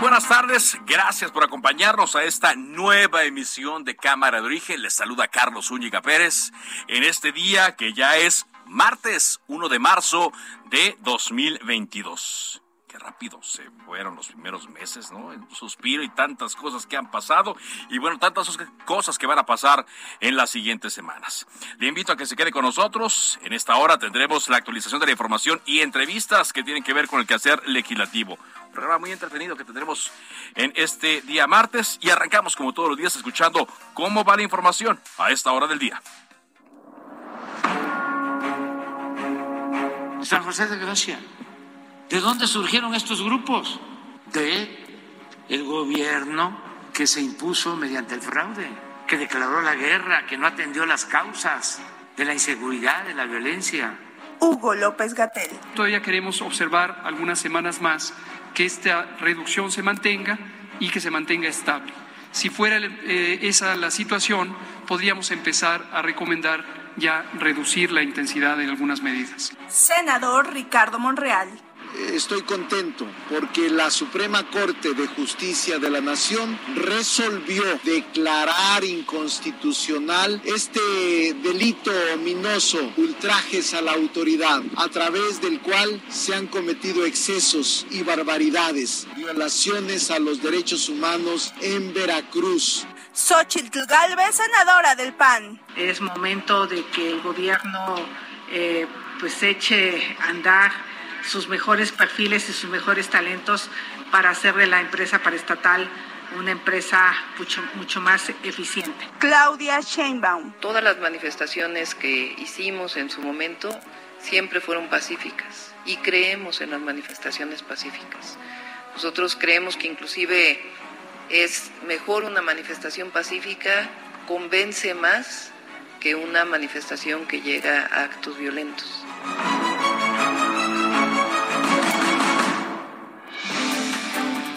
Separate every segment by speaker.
Speaker 1: Buenas tardes. Gracias por acompañarnos a esta nueva emisión de Cámara de Origen. Les saluda Carlos Zúñiga Pérez en este día que ya es martes 1 de marzo de 2022 Qué rápido se fueron los primeros meses, ¿no? El suspiro y tantas cosas que han pasado y bueno, tantas cosas que van a pasar en las siguientes semanas. Le invito a que se quede con nosotros. En esta hora tendremos la actualización de la información y entrevistas que tienen que ver con el quehacer legislativo programa muy entretenido que tendremos en este día martes y arrancamos como todos los días escuchando cómo va la información a esta hora del día.
Speaker 2: San José de Gracia. ¿De dónde surgieron estos grupos? De el gobierno que se impuso mediante el fraude, que declaró la guerra, que no atendió las causas de la inseguridad, de la violencia.
Speaker 3: Hugo López Gatel.
Speaker 4: Todavía queremos observar algunas semanas más que esta reducción se mantenga y que se mantenga estable. Si fuera eh, esa la situación, podríamos empezar a recomendar ya reducir la intensidad en algunas medidas.
Speaker 3: Senador Ricardo Monreal
Speaker 5: estoy contento porque la Suprema Corte de Justicia de la Nación resolvió declarar inconstitucional este delito ominoso, ultrajes a la autoridad, a través del cual se han cometido excesos y barbaridades, violaciones a los derechos humanos en Veracruz.
Speaker 3: Xochitl Galvez, senadora del PAN.
Speaker 6: Es momento de que el gobierno eh, pues eche a andar sus mejores perfiles y sus mejores talentos para hacer de la empresa paraestatal una empresa mucho, mucho más eficiente.
Speaker 3: Claudia Sheinbaum.
Speaker 7: Todas las manifestaciones que hicimos en su momento siempre fueron pacíficas y creemos en las manifestaciones pacíficas. Nosotros creemos que inclusive es mejor una manifestación pacífica, convence más que una manifestación que llega a actos violentos.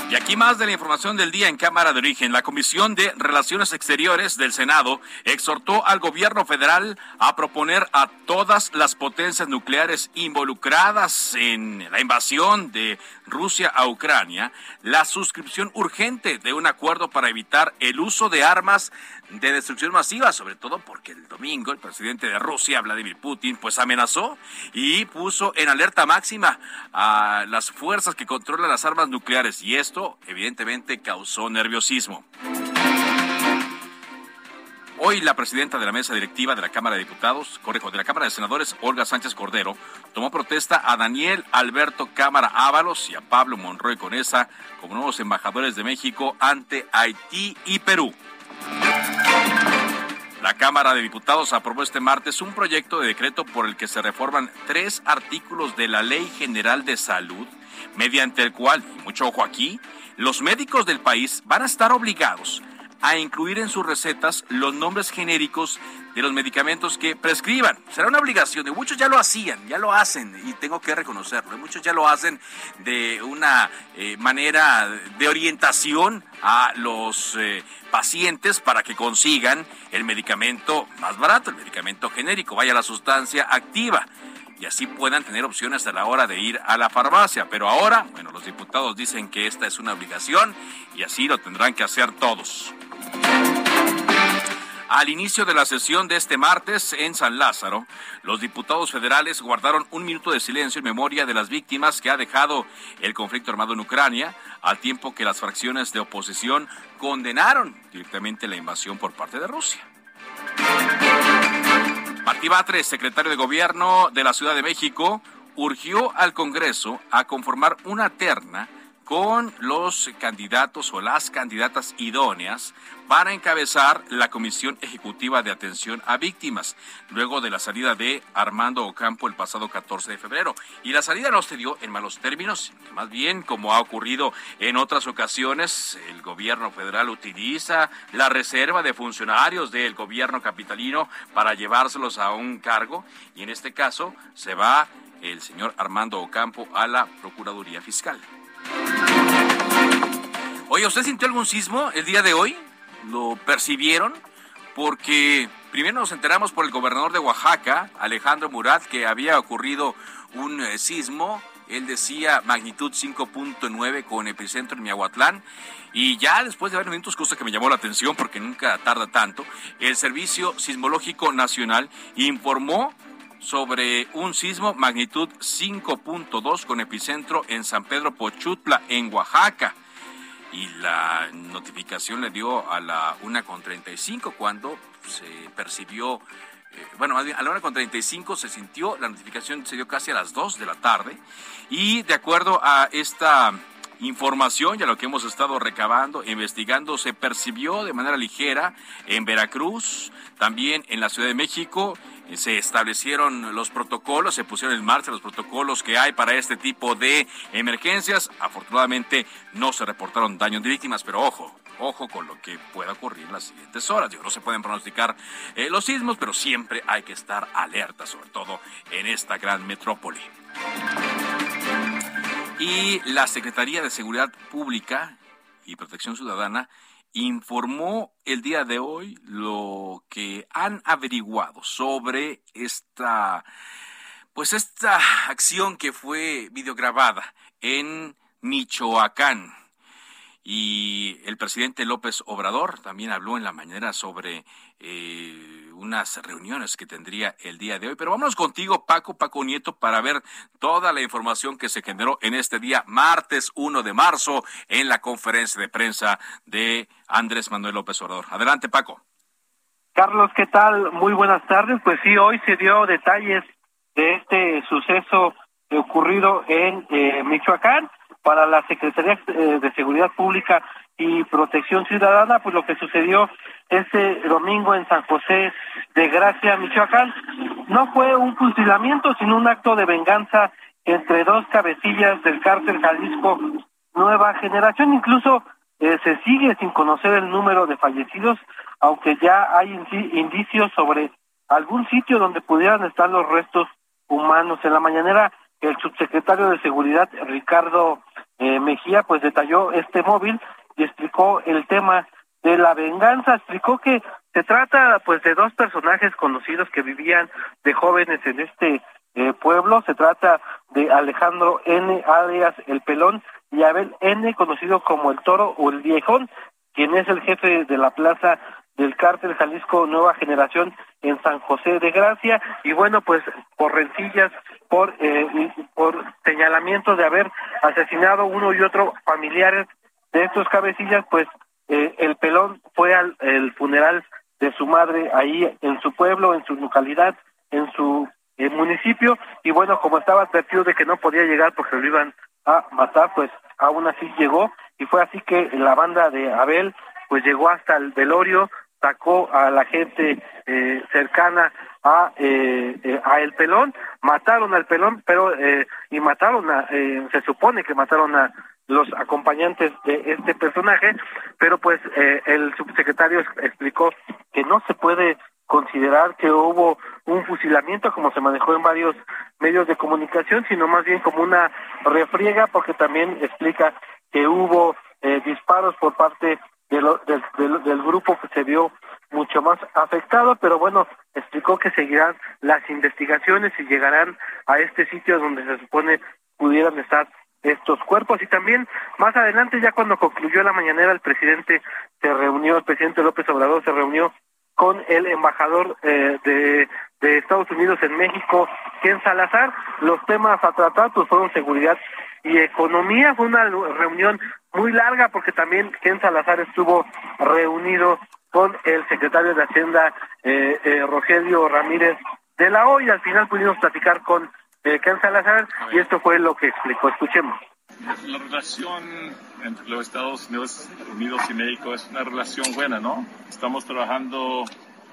Speaker 1: Y aquí más de la información del día en Cámara de Origen. La Comisión de Relaciones Exteriores del Senado exhortó al gobierno federal a proponer a todas las potencias nucleares involucradas en la invasión de Rusia a Ucrania la suscripción urgente de un acuerdo para evitar el uso de armas de destrucción masiva, sobre todo porque el domingo el presidente de Rusia, Vladimir Putin, pues amenazó y puso en alerta máxima a las fuerzas que controlan las armas nucleares y esto evidentemente causó nerviosismo. Hoy la presidenta de la mesa directiva de la Cámara de Diputados, correjo, de la Cámara de Senadores, Olga Sánchez Cordero, tomó protesta a Daniel Alberto Cámara Ábalos y a Pablo Monroy Conesa como nuevos embajadores de México ante Haití y Perú. La Cámara de Diputados aprobó este martes un proyecto de decreto por el que se reforman tres artículos de la Ley General de Salud, mediante el cual, y mucho ojo aquí, los médicos del país van a estar obligados a incluir en sus recetas los nombres genéricos de los medicamentos que prescriban. Será una obligación, de muchos ya lo hacían, ya lo hacen, y tengo que reconocerlo, muchos ya lo hacen de una eh, manera de orientación a los eh, pacientes para que consigan el medicamento más barato, el medicamento genérico, vaya la sustancia activa y así puedan tener opciones a la hora de ir a la farmacia. Pero ahora, bueno, los diputados dicen que esta es una obligación y así lo tendrán que hacer todos. Al inicio de la sesión de este martes en San Lázaro, los diputados federales guardaron un minuto de silencio en memoria de las víctimas que ha dejado el conflicto armado en Ucrania, al tiempo que las fracciones de oposición condenaron directamente la invasión por parte de Rusia. Martí Batres, secretario de Gobierno de la Ciudad de México, urgió al Congreso a conformar una terna con los candidatos o las candidatas idóneas para encabezar la Comisión Ejecutiva de Atención a Víctimas, luego de la salida de Armando Ocampo el pasado 14 de febrero. Y la salida no se dio en malos términos, más bien como ha ocurrido en otras ocasiones, el gobierno federal utiliza la reserva de funcionarios del gobierno capitalino para llevárselos a un cargo, y en este caso se va el señor Armando Ocampo a la Procuraduría Fiscal. Oye, ¿usted sintió algún sismo el día de hoy? ¿Lo percibieron? Porque primero nos enteramos por el gobernador de Oaxaca, Alejandro Murat, que había ocurrido un eh, sismo. Él decía magnitud 5.9 con epicentro en Miahuatlán. Y ya después de varios minutos, cosa que me llamó la atención porque nunca tarda tanto, el Servicio Sismológico Nacional informó sobre un sismo magnitud 5.2 con epicentro en San Pedro Pochutla, en Oaxaca. Y la notificación le dio a la 1.35 cuando se percibió, eh, bueno, a la 1.35 se sintió, la notificación se dio casi a las 2 de la tarde. Y de acuerdo a esta información y a lo que hemos estado recabando, investigando, se percibió de manera ligera en Veracruz, también en la Ciudad de México se establecieron los protocolos, se pusieron en marcha los protocolos que hay para este tipo de emergencias. Afortunadamente no se reportaron daños de víctimas, pero ojo, ojo con lo que pueda ocurrir en las siguientes horas. Yo no se pueden pronosticar eh, los sismos, pero siempre hay que estar alerta, sobre todo en esta gran metrópoli. Y la Secretaría de Seguridad Pública y Protección Ciudadana informó el día de hoy lo que han averiguado sobre esta pues esta acción que fue videograbada en Michoacán. Y el presidente López Obrador también habló en la mañana sobre eh, unas reuniones que tendría el día de hoy. Pero vámonos contigo, Paco, Paco Nieto, para ver toda la información que se generó en este día, martes 1 de marzo, en la conferencia de prensa de Andrés Manuel López Obrador. Adelante, Paco.
Speaker 8: Carlos, ¿qué tal? Muy buenas tardes. Pues sí, hoy se dio detalles de este suceso ocurrido en eh, Michoacán para la Secretaría eh, de Seguridad Pública y Protección Ciudadana, pues lo que sucedió este domingo en San José de Gracia, Michoacán, no fue un fusilamiento, sino un acto de venganza entre dos cabecillas del cártel Jalisco Nueva Generación. Incluso eh, se sigue sin conocer el número de fallecidos, aunque ya hay indicios sobre algún sitio donde pudieran estar los restos humanos. En la mañanera, el subsecretario de Seguridad, Ricardo eh, Mejía, pues detalló este móvil y explicó el tema de la venganza, explicó que se trata pues de dos personajes conocidos que vivían de jóvenes en este eh, pueblo, se trata de Alejandro N. alias El Pelón y Abel N. conocido como El Toro o El Viejón, quien es el jefe de la plaza del cártel Jalisco Nueva Generación en San José de Gracia. Y bueno pues por rencillas por eh, por señalamiento de haber asesinado uno y otro familiares de estos cabecillas, pues eh, el pelón fue al funeral de su madre ahí en su pueblo, en su localidad, en su eh, municipio, y bueno, como estaba advertido de que no podía llegar porque lo iban a matar, pues aún así llegó, y fue así que la banda de Abel, pues llegó hasta el velorio, sacó a la gente eh, cercana a eh, a el pelón. Mataron al pelón pero eh, y mataron a se supone que mataron a los acompañantes de este personaje, pero pues eh, el subsecretario explicó que no se puede considerar que hubo un fusilamiento como se manejó en varios medios de comunicación, sino más bien como una refriega, porque también explica que hubo eh, disparos por parte de del, grupo que se vio mucho más afectado, pero bueno, explicó que seguirán las investigaciones y llegarán a este sitio donde se supone pudieran estar estos cuerpos. Y también más adelante ya cuando concluyó la mañanera el presidente se reunió el presidente López Obrador se reunió con el embajador eh, de, de Estados Unidos en México Ken Salazar. Los temas a tratar pues fueron seguridad y economía fue una reunión muy larga porque también Ken Salazar estuvo reunido con el secretario de Hacienda, eh, eh, Rogelio Ramírez de la Hoya. Al final pudimos platicar con eh, Ken Salazar y esto fue lo que explicó. Escuchemos.
Speaker 9: La relación entre los Estados Unidos, Unidos y México es una relación buena, ¿no? Estamos trabajando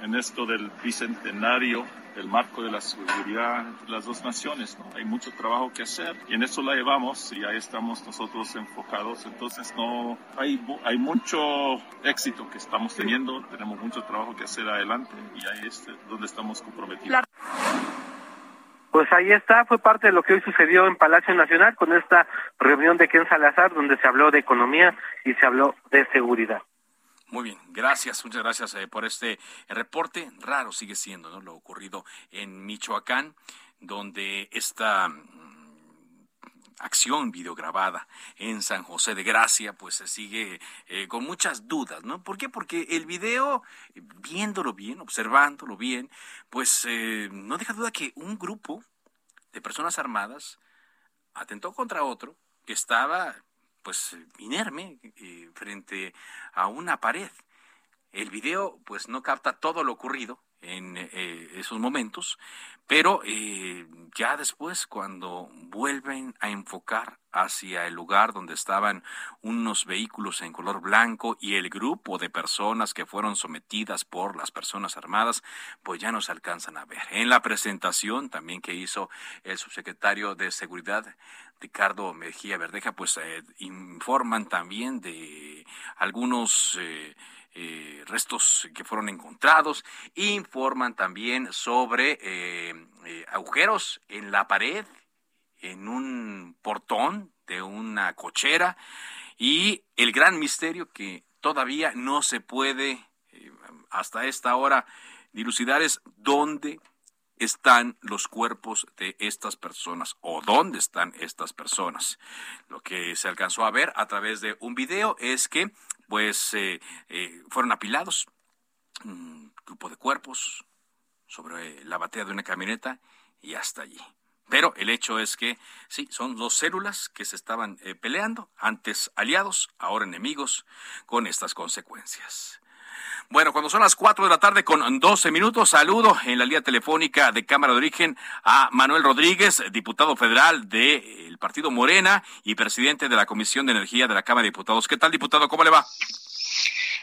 Speaker 9: en esto del bicentenario el marco de la seguridad entre las dos naciones. ¿no? Hay mucho trabajo que hacer y en eso la llevamos y ahí estamos nosotros enfocados. Entonces no hay, hay mucho éxito que estamos teniendo, tenemos mucho trabajo que hacer adelante y ahí es donde estamos comprometidos.
Speaker 8: Pues ahí está, fue parte de lo que hoy sucedió en Palacio Nacional con esta reunión de Ken Salazar, donde se habló de economía y se habló de seguridad.
Speaker 1: Muy bien, gracias, muchas gracias eh, por este reporte. Raro sigue siendo ¿no? lo ocurrido en Michoacán, donde esta mm, acción videograbada en San José de Gracia, pues se sigue eh, con muchas dudas, ¿no? ¿Por qué? Porque el video, viéndolo bien, observándolo bien, pues eh, no deja duda que un grupo de personas armadas atentó contra otro que estaba pues inerme eh, frente a una pared. El video pues no capta todo lo ocurrido en eh, esos momentos, pero eh, ya después cuando vuelven a enfocar hacia el lugar donde estaban unos vehículos en color blanco y el grupo de personas que fueron sometidas por las personas armadas, pues ya no se alcanzan a ver. En la presentación también que hizo el subsecretario de Seguridad Ricardo Mejía Verdeja, pues eh, informan también de algunos eh, restos que fueron encontrados, informan también sobre agujeros en la pared, en un portón de una cochera y el gran misterio que todavía no se puede hasta esta hora dilucidar es dónde están los cuerpos de estas personas o dónde están estas personas. Lo que se alcanzó a ver a través de un video es que pues eh, eh, fueron apilados un grupo de cuerpos sobre la batea de una camioneta y hasta allí. Pero el hecho es que sí, son dos células que se estaban eh, peleando, antes aliados, ahora enemigos, con estas consecuencias. Bueno, cuando son las 4 de la tarde con 12 minutos, saludo en la línea telefónica de Cámara de Origen a Manuel Rodríguez, diputado federal del Partido Morena y presidente de la Comisión de Energía de la Cámara de Diputados. ¿Qué tal, diputado? ¿Cómo le va?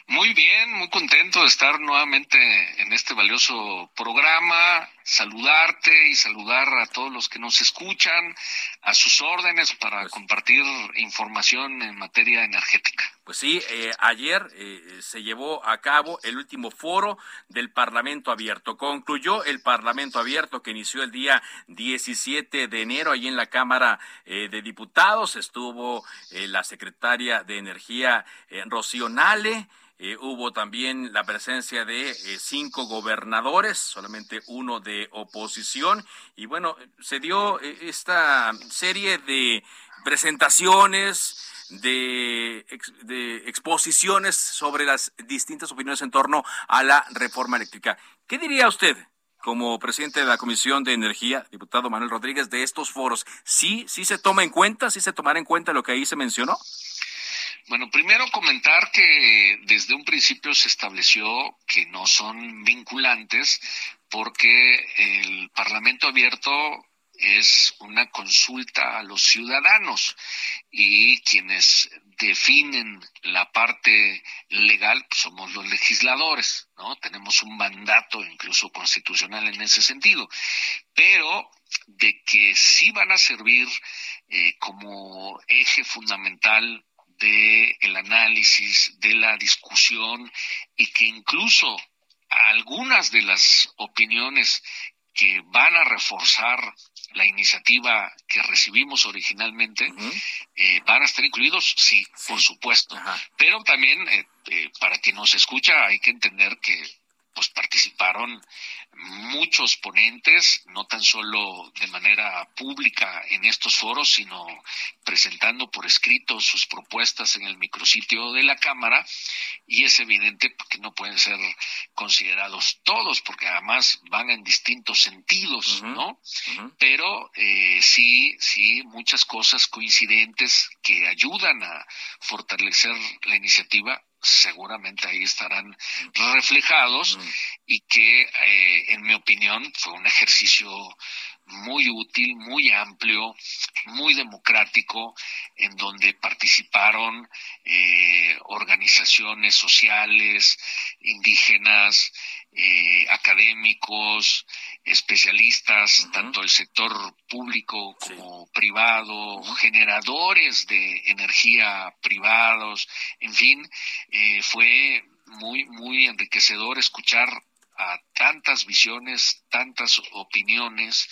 Speaker 10: Muy bien, muy contento de estar nuevamente en este valioso programa, saludarte y saludar a todos los que nos escuchan, a sus órdenes para pues compartir información en materia energética.
Speaker 1: Pues sí, eh, ayer eh, se llevó a cabo el último foro del Parlamento Abierto. Concluyó el Parlamento Abierto que inició el día 17 de enero allí en la Cámara eh, de Diputados. Estuvo la secretaria de Energía, Rocío Nale. Eh, hubo también la presencia de eh, cinco gobernadores, solamente uno de oposición. Y bueno, se dio eh, esta serie de presentaciones, de, de, exposiciones sobre las distintas opiniones en torno a la reforma eléctrica. ¿Qué diría usted como presidente de la Comisión de Energía, diputado Manuel Rodríguez, de estos foros? ¿Sí, sí se toma en cuenta, sí se tomará en cuenta lo que ahí se mencionó?
Speaker 10: Bueno, primero comentar que desde un principio se estableció que no son vinculantes porque el Parlamento abierto es una consulta a los ciudadanos y quienes definen la parte legal pues, somos los legisladores, ¿no? Tenemos un mandato incluso constitucional en ese sentido, pero de que sí van a servir eh, como eje fundamental de el análisis, de la discusión y que incluso algunas de las opiniones que van a reforzar la iniciativa que recibimos originalmente eh, van a estar incluidos, sí, por supuesto. Pero también eh, eh, para quien nos escucha hay que entender que pues participaron muchos ponentes, no tan solo de manera pública en estos foros, sino presentando por escrito sus propuestas en el micrositio de la Cámara. Y es evidente que no pueden ser considerados todos porque además van en distintos sentidos, ¿no? Pero eh, sí, sí, muchas cosas coincidentes que ayudan a fortalecer la iniciativa seguramente ahí estarán reflejados y que, eh, en mi opinión, fue un ejercicio muy útil, muy amplio, muy democrático, en donde participaron eh, organizaciones sociales, indígenas, eh, académicos, especialistas, tanto el sector público como privado, generadores de energía privados, en fin, eh, fue muy, muy enriquecedor escuchar a tantas visiones, tantas opiniones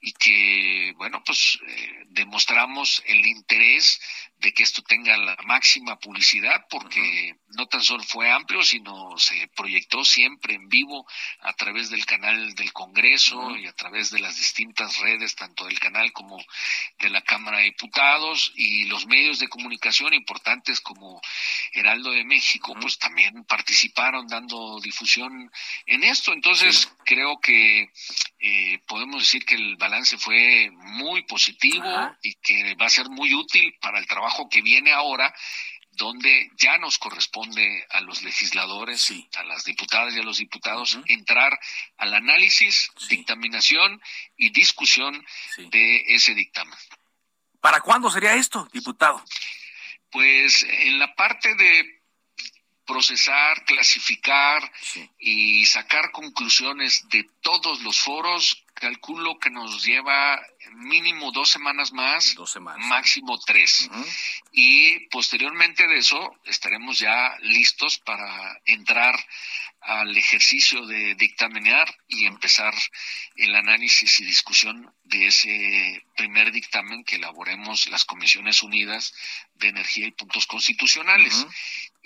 Speaker 10: y que, bueno, pues eh, demostramos el interés de que esto tenga la máxima publicidad porque no tan solo fue amplio, sino se proyectó siempre en vivo a través del canal del Congreso y a través de las distintas redes, tanto del canal como de la Cámara de Diputados y los medios de comunicación importantes como Heraldo de México, pues también participaron dando difusión en esto. Entonces, creo que eh, podemos decir que el balance fue muy positivo y que va a ser muy útil para el trabajo que viene ahora donde ya nos corresponde a los legisladores, a las diputadas y a los diputados, entrar al análisis, dictaminación y discusión de ese dictamen.
Speaker 1: ¿Para cuándo sería esto, diputado?
Speaker 10: Pues en la parte de procesar, clasificar y sacar conclusiones de todos los foros, calculo que nos lleva mínimo dos semanas más,
Speaker 1: dos semanas.
Speaker 10: máximo tres. Y posteriormente de eso estaremos ya listos para entrar al ejercicio de dictaminar y empezar el análisis y discusión de ese primer dictamen que elaboremos las Comisiones Unidas de Energía y Puntos Constitucionales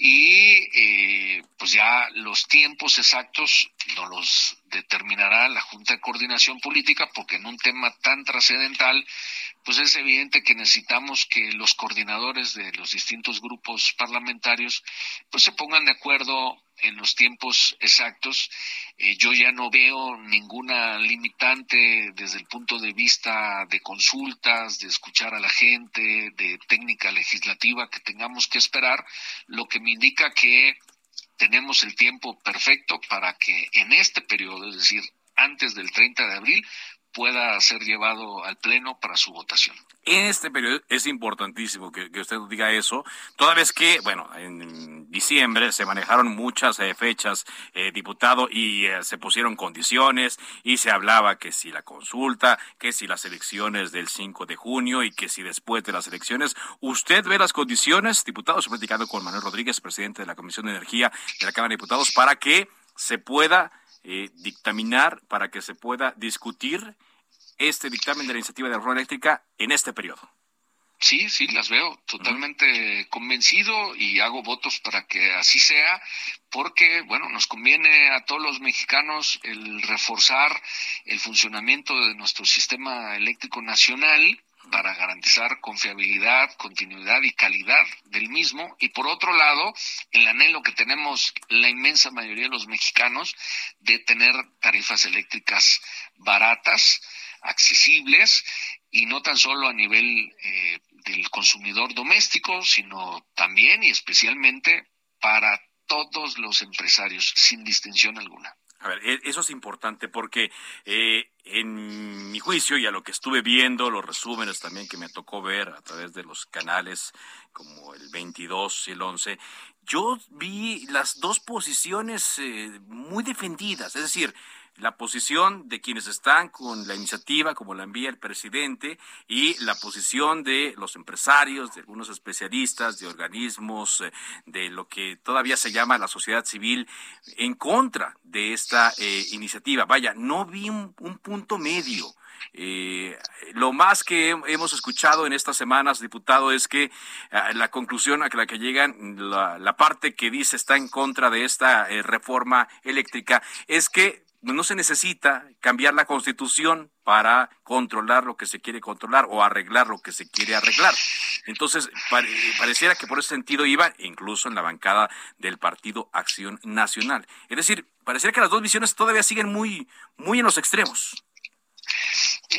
Speaker 10: y eh, pues ya los tiempos exactos no los determinará la Junta de Coordinación Política porque en un tema tan trascendental pues es evidente que necesitamos que los coordinadores de los distintos grupos parlamentarios pues se pongan de acuerdo en los tiempos exactos. Eh, yo ya no veo ninguna limitante desde el punto de vista de consultas, de escuchar a la gente, de técnica legislativa que tengamos que esperar, lo que me indica que tenemos el tiempo perfecto para que en este periodo, es decir, antes del 30 de abril, pueda ser llevado al Pleno para su votación.
Speaker 1: En este periodo es importantísimo que, usted diga eso, toda vez que, bueno, en diciembre se manejaron muchas eh, fechas, eh, diputado, y eh, se pusieron condiciones y se hablaba que si la consulta, que si las elecciones del 5 de junio y que si después de las elecciones, usted ve las condiciones, diputado, estoy platicando con Manuel Rodríguez, presidente de la Comisión de Energía de la Cámara de Diputados, para que se pueda eh, dictaminar para que se pueda discutir este dictamen de la iniciativa de reforma eléctrica en este periodo.
Speaker 10: Sí, sí, las veo totalmente convencido y hago votos para que así sea, porque, bueno, nos conviene a todos los mexicanos el reforzar el funcionamiento de nuestro sistema eléctrico nacional para garantizar confiabilidad, continuidad y calidad del mismo. Y por otro lado, el anhelo que tenemos la inmensa mayoría de los mexicanos de tener tarifas eléctricas baratas, accesibles y no tan solo a nivel eh, del consumidor doméstico, sino también y especialmente para todos los empresarios, sin distinción alguna.
Speaker 1: A ver, e, eso es importante porque eh, en mi juicio y a lo que estuve viendo, los resúmenes también que me tocó ver a través de los canales como el 22 y el 11, yo vi las dos posiciones eh, muy defendidas, es decir, la posición de quienes están con la iniciativa, como la envía el presidente, y la posición de los empresarios, de algunos especialistas, de organismos, eh, de lo que todavía se llama la sociedad civil, en contra de esta eh, iniciativa. Vaya, no vi un, punto medio. Eh, lo más que hemos escuchado en estas semanas, diputado, es que la conclusión a la que llegan, la, la, parte que dice está en contra de esta reforma eléctrica, es que no se necesita cambiar la constitución para controlar lo que se quiere controlar o arreglar lo que se quiere arreglar. Entonces, pareciera que por ese sentido iba incluso en la bancada del Partido Acción Nacional. Es decir, pareciera que las dos visiones todavía siguen muy, muy en los extremos.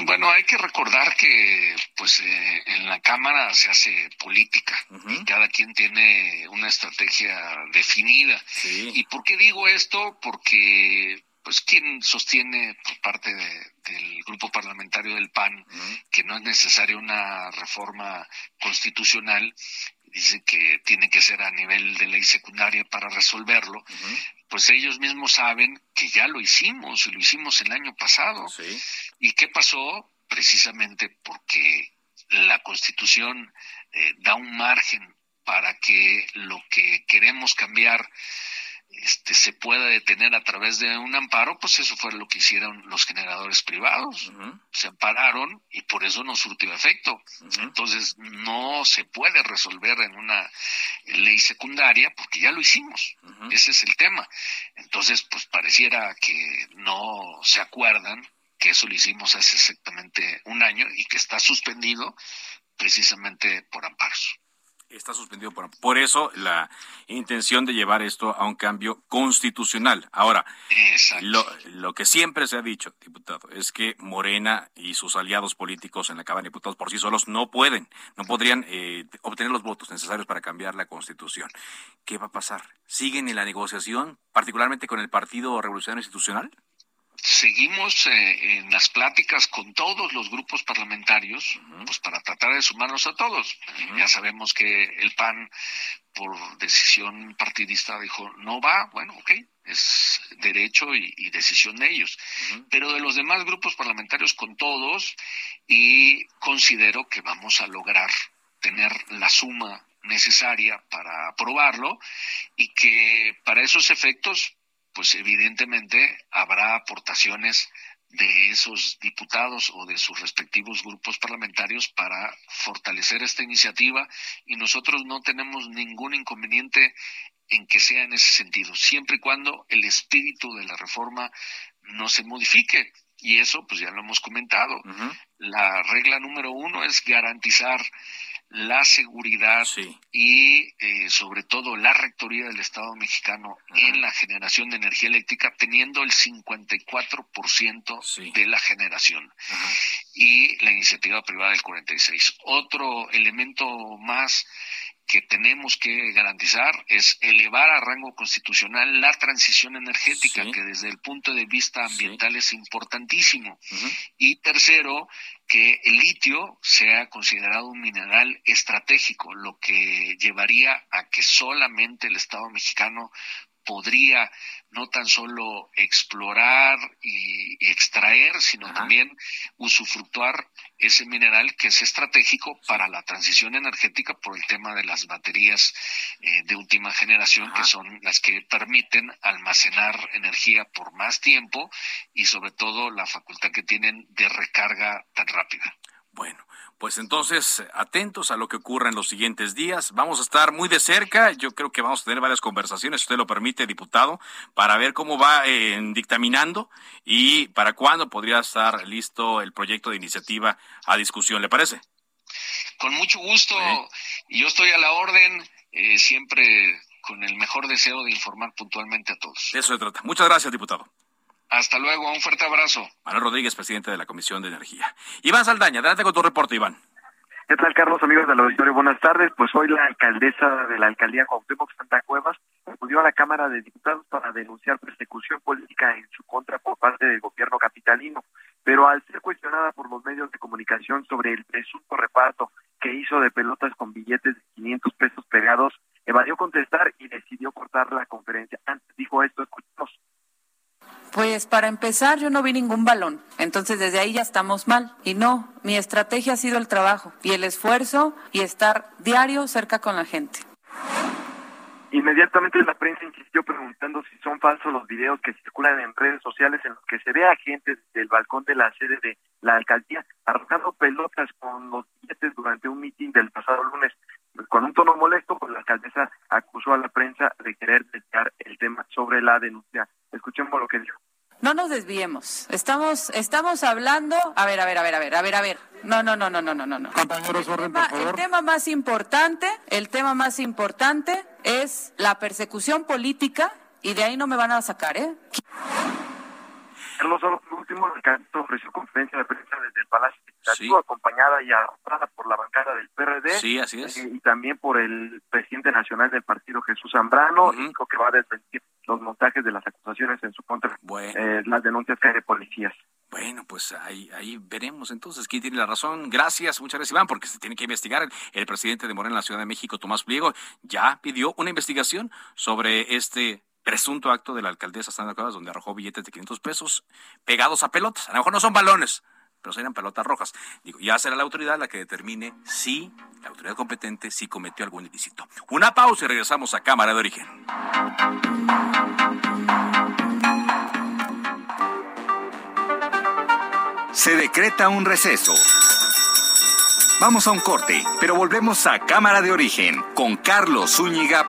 Speaker 10: Bueno, hay que recordar que pues eh, en la Cámara se hace política y cada quien tiene una estrategia definida. ¿Y por qué digo esto? Porque pues quien sostiene por parte del grupo parlamentario del PAN que no es necesaria una reforma constitucional, dice que tiene que ser a nivel de ley secundaria para resolverlo, pues ellos mismos saben que ya lo hicimos y lo hicimos el año pasado. ¿Y qué pasó? Precisamente porque la Constitución eh, da un margen para que lo que queremos cambiar este, se pueda detener a través de un amparo, pues eso fue lo que hicieron los generadores privados. Se ampararon y por eso no surtió efecto. Entonces no se puede resolver en una ley secundaria porque ya lo hicimos. Ese es el tema. Entonces, pues pareciera que no se acuerdan que eso lo hicimos hace exactamente un año y que está suspendido precisamente por amparos
Speaker 1: está suspendido por, por eso la intención de llevar esto a un cambio constitucional. Ahora, lo, lo, que siempre se ha dicho, diputado, es que Morena y sus aliados políticos en la Cámara de Diputados por sí solos no pueden, no podrían eh, obtener los votos necesarios para cambiar la Constitución. ¿Qué va a pasar? ¿Siguen en la negociación, particularmente con el Partido Revolucionario Institucional?
Speaker 10: Seguimos eh, en las pláticas con todos los grupos parlamentarios, pues para tratar de sumarnos a todos. Ya sabemos que el PAN, por decisión partidista, dijo, no va, bueno, ok, es derecho y, decisión de ellos. Pero de los demás grupos parlamentarios con todos, y considero que vamos a lograr tener la suma necesaria para aprobarlo y que para esos efectos pues evidentemente habrá aportaciones de esos diputados o de sus respectivos grupos parlamentarios para fortalecer esta iniciativa y nosotros no tenemos ningún inconveniente en que sea en ese sentido, siempre y cuando el espíritu de la reforma no se modifique. Y eso, pues ya lo hemos comentado. La regla número uno es garantizar la seguridad y eh, sobre todo la rectoría del Estado mexicano en la generación de energía eléctrica, teniendo el 54% de la generación. Y la iniciativa privada del 46%. Otro elemento más que tenemos que garantizar es elevar a rango constitucional la transición energética, que desde el punto de vista ambiental es importantísimo. Y tercero, que el litio sea considerado un mineral estratégico, lo que llevaría a que solamente el Estado mexicano podría no tan solo explorar y, extraer, sino también usufructuar ese mineral que es estratégico para la transición energética por el tema de las baterías eh, de última generación, que son las que permiten almacenar energía por más tiempo y sobre todo la facultad que tienen de recarga tan rápida.
Speaker 1: Bueno, pues entonces, atentos a lo que ocurra en los siguientes días. Vamos a estar muy de cerca. Yo creo que vamos a tener varias conversaciones, si usted lo permite, diputado, para ver cómo va eh, dictaminando y para cuándo podría estar listo el proyecto de iniciativa a discusión. ¿Le parece?
Speaker 10: Con mucho gusto. Yo estoy a la orden, eh, siempre con el mejor deseo de informar puntualmente a todos.
Speaker 1: Eso se trata. Muchas gracias, diputado.
Speaker 10: Hasta luego, un fuerte abrazo.
Speaker 1: Manuel Rodríguez, presidente de la Comisión de Energía. Iván Saldaña, adelante con tu reporte, Iván.
Speaker 11: ¿Qué tal, Carlos, amigos del auditorio? Buenas tardes. Pues hoy la alcaldesa de la alcaldía Cuauhtémoc Santa Cuevas acudió a la Cámara de Diputados para denunciar persecución política en su contra por parte del gobierno capitalino. Pero al ser cuestionada por los medios de comunicación sobre el presunto reparto que hizo de pelotas con billetes de 500 pesos pegados, evadió contestar y decidió cortar la conferencia. Antes dijo esto, escuchemos.
Speaker 12: Pues para empezar, yo no vi ningún balón. Entonces desde ahí ya estamos mal. Y no, mi estrategia ha sido el trabajo y el esfuerzo y estar diario cerca con la gente.
Speaker 11: Inmediatamente la prensa insistió preguntando si son falsos los videos que circulan en redes sociales en los que se ve a gente desde el balcón de la sede de la alcaldía arrojando pelotas con los billetes durante un mitin del pasado lunes. Con un tono molesto, pues la alcaldesa acusó a la prensa de querer desviar el tema sobre la denuncia. Escuchemos lo que dijo.
Speaker 12: no nos desviemos. Estamos, estamos hablando. A ver, a ver, a ver, a ver, a ver, a ver. No, no, no, no, no, no, no.
Speaker 13: Compañeros, orden,
Speaker 12: por
Speaker 13: favor.
Speaker 12: El tema más importante, el tema más importante es la persecución política y de ahí no me van a sacar, ¿eh?
Speaker 11: Carlos, último, el candidato ofreció conferencia de prensa desde el Palacio Legislativo, acompañada y arropada por la bancada del PRD.
Speaker 1: Sí, así es.
Speaker 11: eh, y también por el presidente nacional del partido, Jesús Zambrano, dijo que va a desmentir los montajes de las acusaciones en su contra, eh, las denuncias que hay de policías.
Speaker 1: Bueno, pues ahí, ahí veremos entonces quién tiene la razón. Gracias, muchas gracias Iván, porque se tiene que investigar. El, el presidente de Morena en la Ciudad de México, Tomás Pliego, ya pidió una investigación sobre este presunto acto de la alcaldesa Sandra Cuevas, donde arrojó billetes de 500 pesos pegados a pelotas. A lo mejor no son balones, pero serían pelotas rojas. Digo, ya será la autoridad la que determine si la autoridad competente si cometió algún ilícito. Una pausa y regresamos a Cámara de Origen.
Speaker 14: Se decreta un receso. Vamos a un corte, pero volvemos a Cámara de Origen con Carlos Zúñiga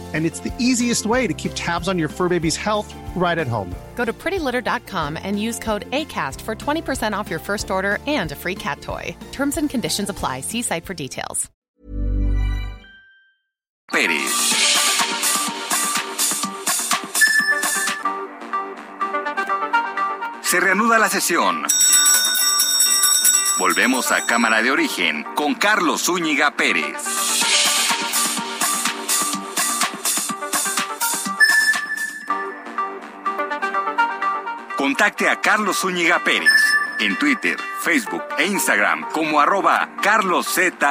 Speaker 13: and it's the easiest way to keep tabs on your fur baby's health right at home.
Speaker 15: Go to prettylitter.com and use code ACAST for 20% off your first order and a free cat toy. Terms and conditions apply. See site for details.
Speaker 14: Ladies. Se reanuda la sesión. Volvemos a Cámara de Origen con Carlos Zúñiga Pérez. Contacte a Carlos Zúñiga Pérez en Twitter, Facebook e Instagram como arroba carloszup.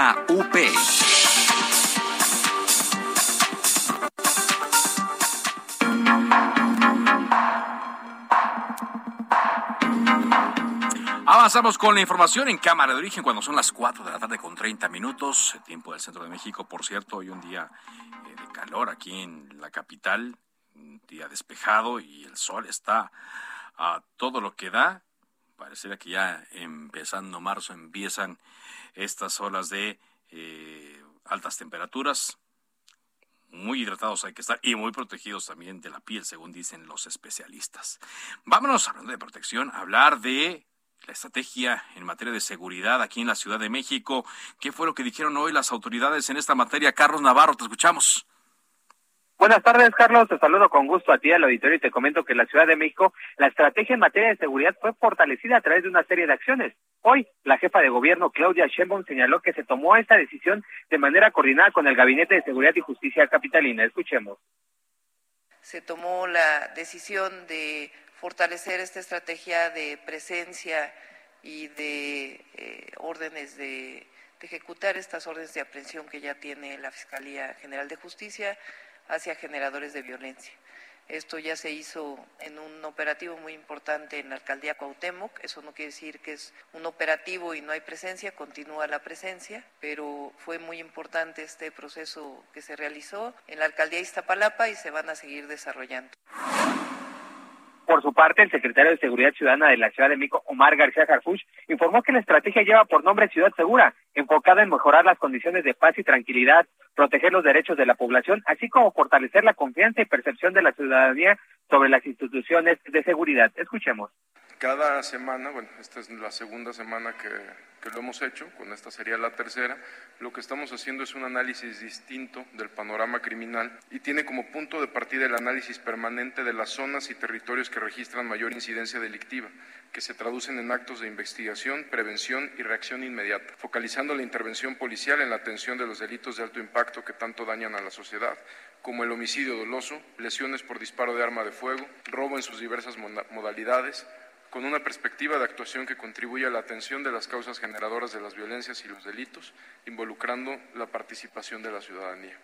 Speaker 1: Avanzamos con la información en Cámara de Origen cuando son las 4 de la tarde con 30 minutos, tiempo del centro de México. Por cierto, hoy un día eh, de calor aquí en la capital, un día despejado y el sol está a todo lo que da. Pareciera que ya empezando marzo empiezan estas olas de eh, altas temperaturas. Muy hidratados hay que estar y muy protegidos también de la piel, según dicen los especialistas. Vámonos, hablando de protección, hablar de la estrategia en materia de seguridad aquí en la Ciudad de México. ¿Qué fue lo que dijeron hoy las autoridades en esta materia? Carlos Navarro, te escuchamos.
Speaker 8: Buenas tardes, Carlos. Te saludo con gusto a ti al auditorio y te comento que en la Ciudad de México la estrategia en materia de seguridad fue fortalecida a través de una serie de acciones. Hoy, la jefa de gobierno, Claudia Sheinbaum, señaló que se tomó esta decisión de manera coordinada con el Gabinete de Seguridad y Justicia Capitalina. Escuchemos.
Speaker 7: Se tomó la decisión de fortalecer esta estrategia de presencia y de eh, órdenes de, de, ejecutar estas órdenes de aprehensión que ya tiene la Fiscalía General de Justicia hacia generadores de violencia. Esto ya se hizo en un operativo muy importante en la alcaldía Cuauhtémoc. Eso no quiere decir que es un operativo y no hay presencia, continúa la presencia, pero fue muy importante este proceso que se realizó en la alcaldía Iztapalapa y se van a seguir desarrollando.
Speaker 8: Por su parte, el secretario de Seguridad Ciudadana de la Ciudad de México, Omar García Harfuch, informó que la estrategia lleva por nombre Ciudad Segura, enfocada en mejorar las condiciones de paz y tranquilidad, proteger los derechos de la población, así como fortalecer la confianza y percepción de la ciudadanía sobre las instituciones de seguridad. Escuchemos.
Speaker 16: Cada semana, bueno, esta es la segunda semana que, lo hemos hecho, con esta sería la tercera, lo que estamos haciendo es un análisis distinto del panorama criminal y tiene como punto de partida el análisis permanente de las zonas y territorios que registran mayor incidencia delictiva, que se traducen en actos de investigación, prevención y reacción inmediata, focalizando la intervención policial en la atención de los delitos de alto impacto que tanto dañan a la sociedad, como el homicidio doloso, lesiones por disparo de arma de fuego, robo en sus diversas modalidades, con una perspectiva de actuación que contribuye a la atención de las causas generadoras de las violencias y los delitos, involucrando la participación de la ciudadanía.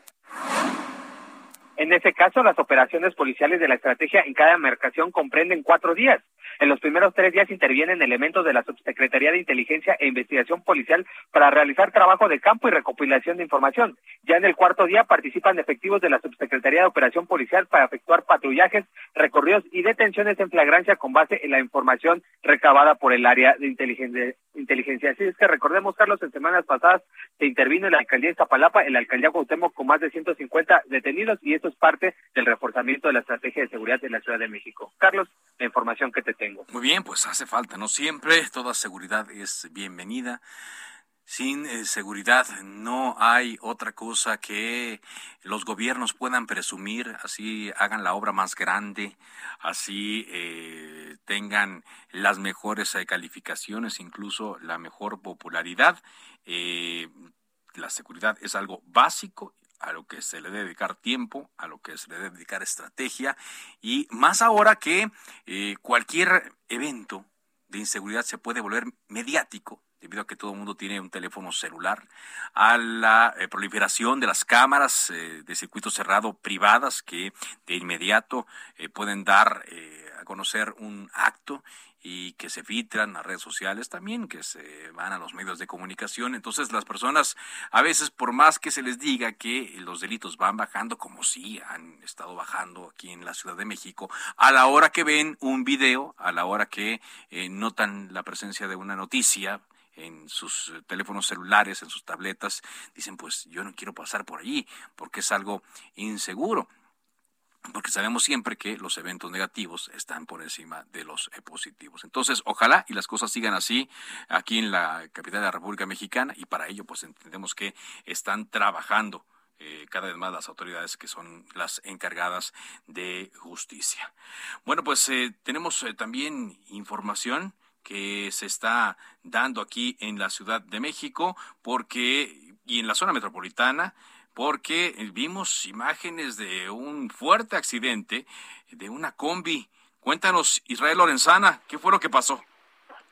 Speaker 17: En ese caso, las operaciones policiales de la estrategia en cada embarcación comprenden cuatro días. En los primeros tres días intervienen elementos de la Subsecretaría de Inteligencia e Investigación Policial para realizar trabajo de campo y recopilación de información. Ya en el cuarto día participan efectivos de la Subsecretaría de Operación Policial para efectuar patrullajes, recorridos y detenciones en flagrancia con base en la información recabada por el área de inteligencia. Así es que recordemos, Carlos, en semanas pasadas se intervino en la alcaldía de Iztapalapa, en la alcaldía Cuauhtémoc con más de 150 detenidos y esto es parte del reforzamiento de la estrategia de seguridad de la Ciudad de México. Carlos, la información que te tengo.
Speaker 1: Muy bien, pues hace falta, ¿no? Siempre toda seguridad es bienvenida. Sin eh, seguridad no hay otra cosa que los gobiernos puedan presumir, así hagan la obra más grande, así eh, tengan las mejores eh, calificaciones, incluso la mejor popularidad. la seguridad es algo básico a lo que se le debe dedicar tiempo, a lo que se le debe dedicar estrategia y más ahora que cualquier evento de inseguridad se puede volver mediático debido a que todo el mundo tiene un teléfono celular, a la eh, proliferación de las cámaras eh, de circuito cerrado privadas que de inmediato eh, pueden dar a conocer un acto y que se filtran a redes sociales también, que se van a los medios de comunicación. Entonces las personas, a veces por más que se les diga que los delitos van bajando, como sí han estado bajando aquí en la Ciudad de México, a la hora que ven un video, a la hora que notan la presencia de una noticia, en sus eh, teléfonos celulares, en sus tabletas, dicen, pues yo no quiero pasar por allí porque es algo inseguro. Porque sabemos siempre que los eventos negativos están por encima de los eh, positivos. Entonces, ojalá y las cosas sigan así aquí en la capital de la República Mexicana y para ello pues entendemos que están trabajando eh, cada vez más las autoridades que son las encargadas de justicia. Bueno, pues tenemos también información que se está dando aquí en la Ciudad de México, porque y en la zona metropolitana, porque vimos imágenes de un fuerte accidente de una combi. Cuéntanos, Israel Lorenzana, ¿qué fue lo que pasó?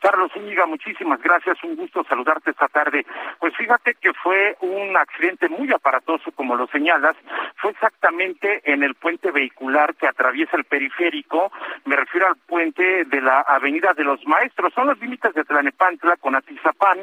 Speaker 18: Carlos Zúñiga, muchísimas gracias, un gusto saludarte esta tarde. Pues fíjate que fue un accidente muy aparatoso, como lo señalas, fue exactamente en el puente vehicular que atraviesa el periférico, me refiero al puente de la Avenida de los Maestros, son los límites de Tlanepantla con Atizapán,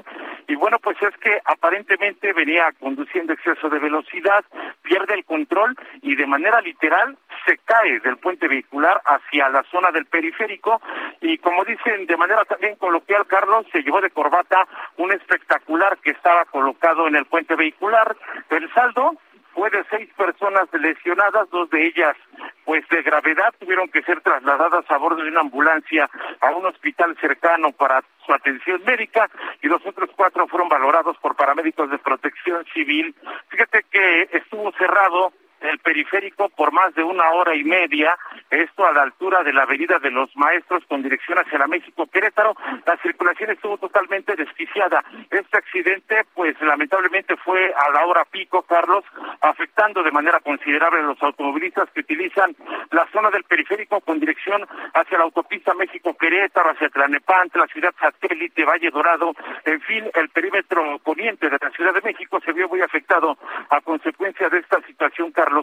Speaker 18: y bueno, pues es que aparentemente venía conduciendo exceso de velocidad, pierde el control y de manera literal se cae del puente vehicular hacia la zona del periférico y como dicen de manera también coloquial, Carlos, se llevó de corbata un espectacular que estaba colocado en el puente vehicular. El saldo fue de seis personas lesionadas, dos de ellas pues de gravedad tuvieron que ser trasladadas a bordo de una ambulancia a un hospital cercano para su atención médica y los otros cuatro fueron valorados por paramédicos de protección civil. Fíjate que estuvo cerrado el periférico por más de una hora y media, esto a la altura de la Avenida de los Maestros con dirección hacia la México Querétaro, la circulación estuvo totalmente desquiciada. Este accidente, pues lamentablemente fue a la hora pico, Carlos, afectando de manera considerable a los automovilistas que utilizan la zona del periférico con dirección hacia la autopista México Querétaro, hacia Tlanepante, la ciudad satélite, Valle Dorado, en fin, el perímetro poniente de la Ciudad de México se vio muy afectado a consecuencia de esta situación, Carlos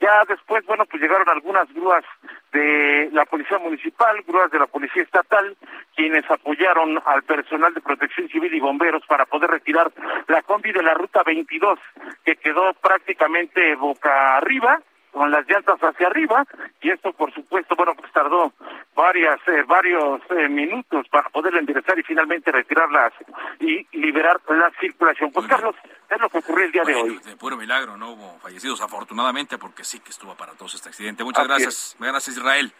Speaker 18: ya después, bueno, pues llegaron algunas grúas de la Policía Municipal, grúas de la Policía Estatal, quienes apoyaron al personal de Protección Civil y bomberos para poder retirar la combi de la Ruta 22, que quedó prácticamente boca arriba, con las llantas hacia arriba y esto por supuesto bueno pues tardó varias eh, varios eh, minutos para poder enderezar y finalmente retirarlas y liberar la circulación. Pues Carlos es lo que ocurrió el día de hoy
Speaker 1: de puro milagro no hubo fallecidos afortunadamente porque sí que estuvo para todos este accidente. Muchas gracias. gracias Israel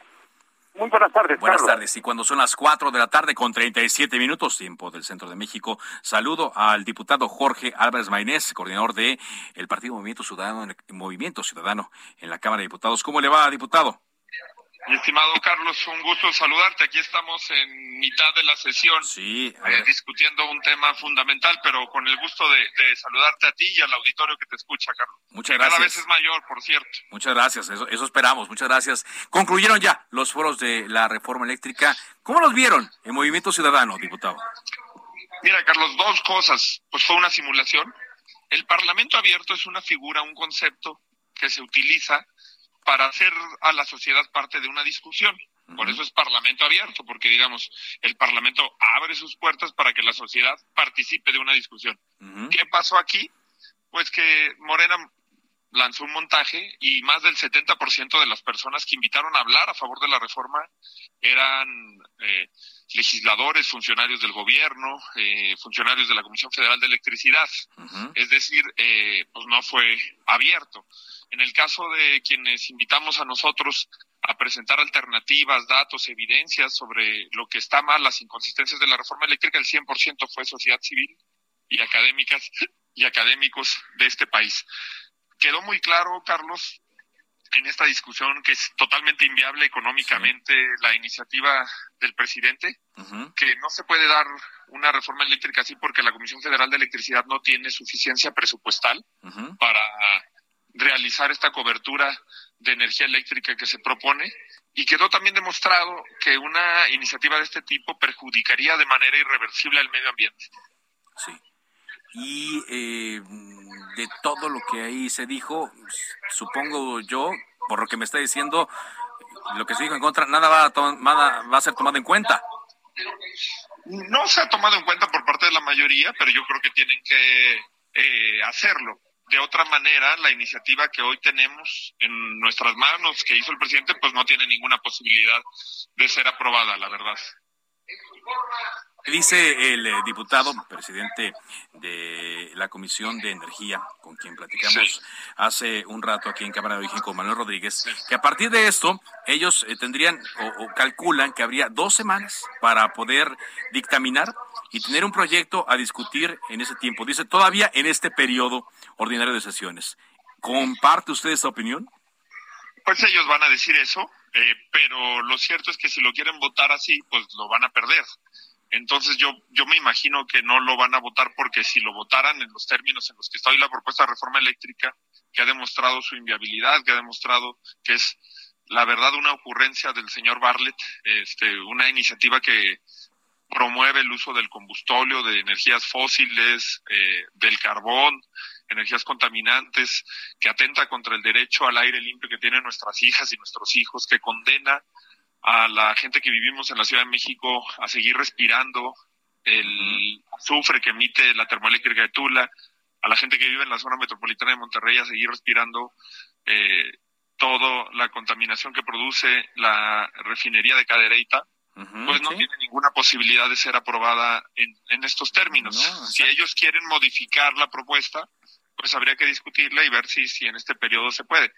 Speaker 18: muy buenas tardes.
Speaker 1: Buenas tardes. Y cuando son las 4 de la tarde con 37 minutos, tiempo del centro de México, saludo al diputado Jorge Álvarez Maynés, coordinador de el Partido Movimiento Ciudadano, Movimiento Ciudadano en la Cámara de Diputados. ¿Cómo le va, diputado?
Speaker 19: Mi estimado Carlos, un gusto saludarte. Aquí estamos en mitad de la sesión
Speaker 1: sí,
Speaker 19: eh, discutiendo un tema fundamental, pero con el gusto de, saludarte a ti y al auditorio que te escucha, Carlos.
Speaker 1: Muchas gracias.
Speaker 19: Cada vez es mayor, por cierto.
Speaker 1: Muchas gracias, eso, eso esperamos. Muchas gracias. Concluyeron ya los foros de la reforma eléctrica. ¿Cómo los vieron en Movimiento Ciudadano, diputado?
Speaker 19: Mira, Carlos, dos cosas. Pues fue una simulación. El Parlamento abierto es una figura, un concepto que se utiliza para hacer a la sociedad parte de una discusión. Por eso es Parlamento abierto, porque digamos, el Parlamento abre sus puertas para que la sociedad participe de una discusión. ¿Qué pasó aquí? Pues que Morena lanzó un montaje y más del 70% de las personas que invitaron a hablar a favor de la reforma eran eh, legisladores, funcionarios del gobierno, eh, funcionarios de la Comisión Federal de Electricidad. Es decir, eh, pues no fue abierto. En el caso de quienes invitamos a nosotros a presentar alternativas, datos, evidencias sobre lo que está mal, las inconsistencias de la reforma eléctrica, el 100% fue sociedad civil y académicas y académicos de este país. Quedó muy claro, Carlos, en esta discusión que es totalmente inviable económicamente la iniciativa del presidente, que no se puede dar una reforma eléctrica así porque la Comisión Federal de Electricidad no tiene suficiencia presupuestal para realizar esta cobertura de energía eléctrica que se propone y quedó también demostrado que una iniciativa de este tipo perjudicaría de manera irreversible al medio ambiente.
Speaker 1: Sí. Y eh, de todo lo que ahí se dijo, supongo yo, por lo que me está diciendo, lo que se dijo en contra, nada va a, nada va a ser tomado en cuenta.
Speaker 19: No se ha tomado en cuenta por parte de la mayoría, pero yo creo que tienen que eh, hacerlo de otra manera, la iniciativa que hoy tenemos en nuestras manos, que hizo el presidente, pues no tiene ninguna posibilidad de ser aprobada, la verdad.
Speaker 1: Dice el eh, diputado, presidente de la Comisión de Energía, con quien platicamos hace un rato aquí en Cámara de Origen con Manuel Rodríguez, que a partir de esto ellos eh, tendrían o, calculan que habría dos semanas para poder dictaminar y tener un proyecto a discutir en ese tiempo. Dice, todavía en este periodo ordinario de sesiones. ¿Comparte usted esa opinión?
Speaker 19: Pues ellos van a decir eso, eh, pero lo cierto es que si lo quieren votar así, pues lo van a perder. Entonces yo, yo me imagino que no lo van a votar porque si lo votaran en los términos en los que está hoy la propuesta de reforma eléctrica, que ha demostrado su inviabilidad, que ha demostrado que es la verdad una ocurrencia del señor Bartlett, este, una iniciativa que promueve el uso del combustóleo, de energías fósiles, eh, del carbón, energías contaminantes, que atenta contra el derecho al aire limpio que tienen nuestras hijas y nuestros hijos, que condena a la gente que vivimos en la Ciudad de México a seguir respirando el azufre que emite la termoeléctrica de Tula, a la gente que vive en la zona metropolitana de Monterrey a seguir respirando eh, toda la contaminación que produce la refinería de Cadereyta, pues no tiene ninguna posibilidad de ser aprobada en, estos términos. si ellos quieren modificar la propuesta, pues habría que discutirla y ver si, si en este periodo se puede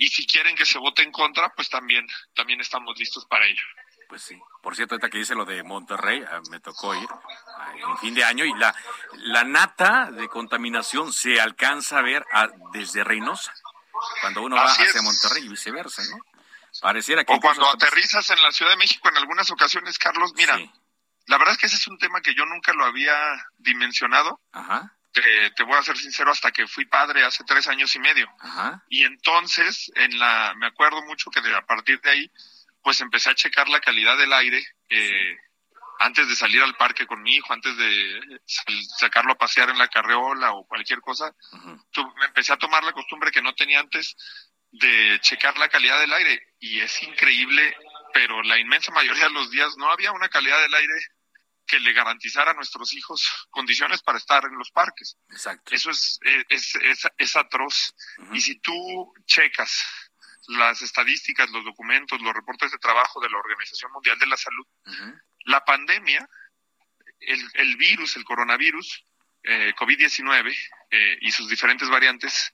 Speaker 19: y si quieren que se vote en contra, pues también, también estamos listos para ello.
Speaker 1: Pues sí. Por cierto, ahorita que dice lo de Monterrey, ah, me tocó ir ah, en fin de año y la, la nata de contaminación se alcanza a ver ah, desde Reynosa, cuando uno va hacia Monterrey y viceversa, ¿no? Pareciera que...
Speaker 19: O cuando aterrizas en la Ciudad de México en algunas ocasiones, Carlos, mira, la verdad es que ese es un tema que yo nunca lo había dimensionado.
Speaker 1: Ajá
Speaker 19: te, voy a ser sincero, hasta que fui padre hace tres años y medio. Y entonces, en la, me acuerdo mucho que de, a partir de ahí, pues empecé a checar la calidad del aire eh, antes de salir al parque con mi hijo, antes de sacarlo a pasear en la carreola o cualquier cosa. me empecé a tomar la costumbre que no tenía antes de checar la calidad del aire. Y es increíble, pero la inmensa mayoría de los días no había una calidad del aire que le garantizara a nuestros hijos condiciones para estar en los parques.
Speaker 1: Exacto.
Speaker 19: Eso es, es, es, atroz. Y si tú checas las estadísticas, los documentos, los reportes de trabajo de la Organización Mundial de la Salud, la pandemia, el, el, virus, el coronavirus, eh, COVID-19 eh, y sus diferentes variantes,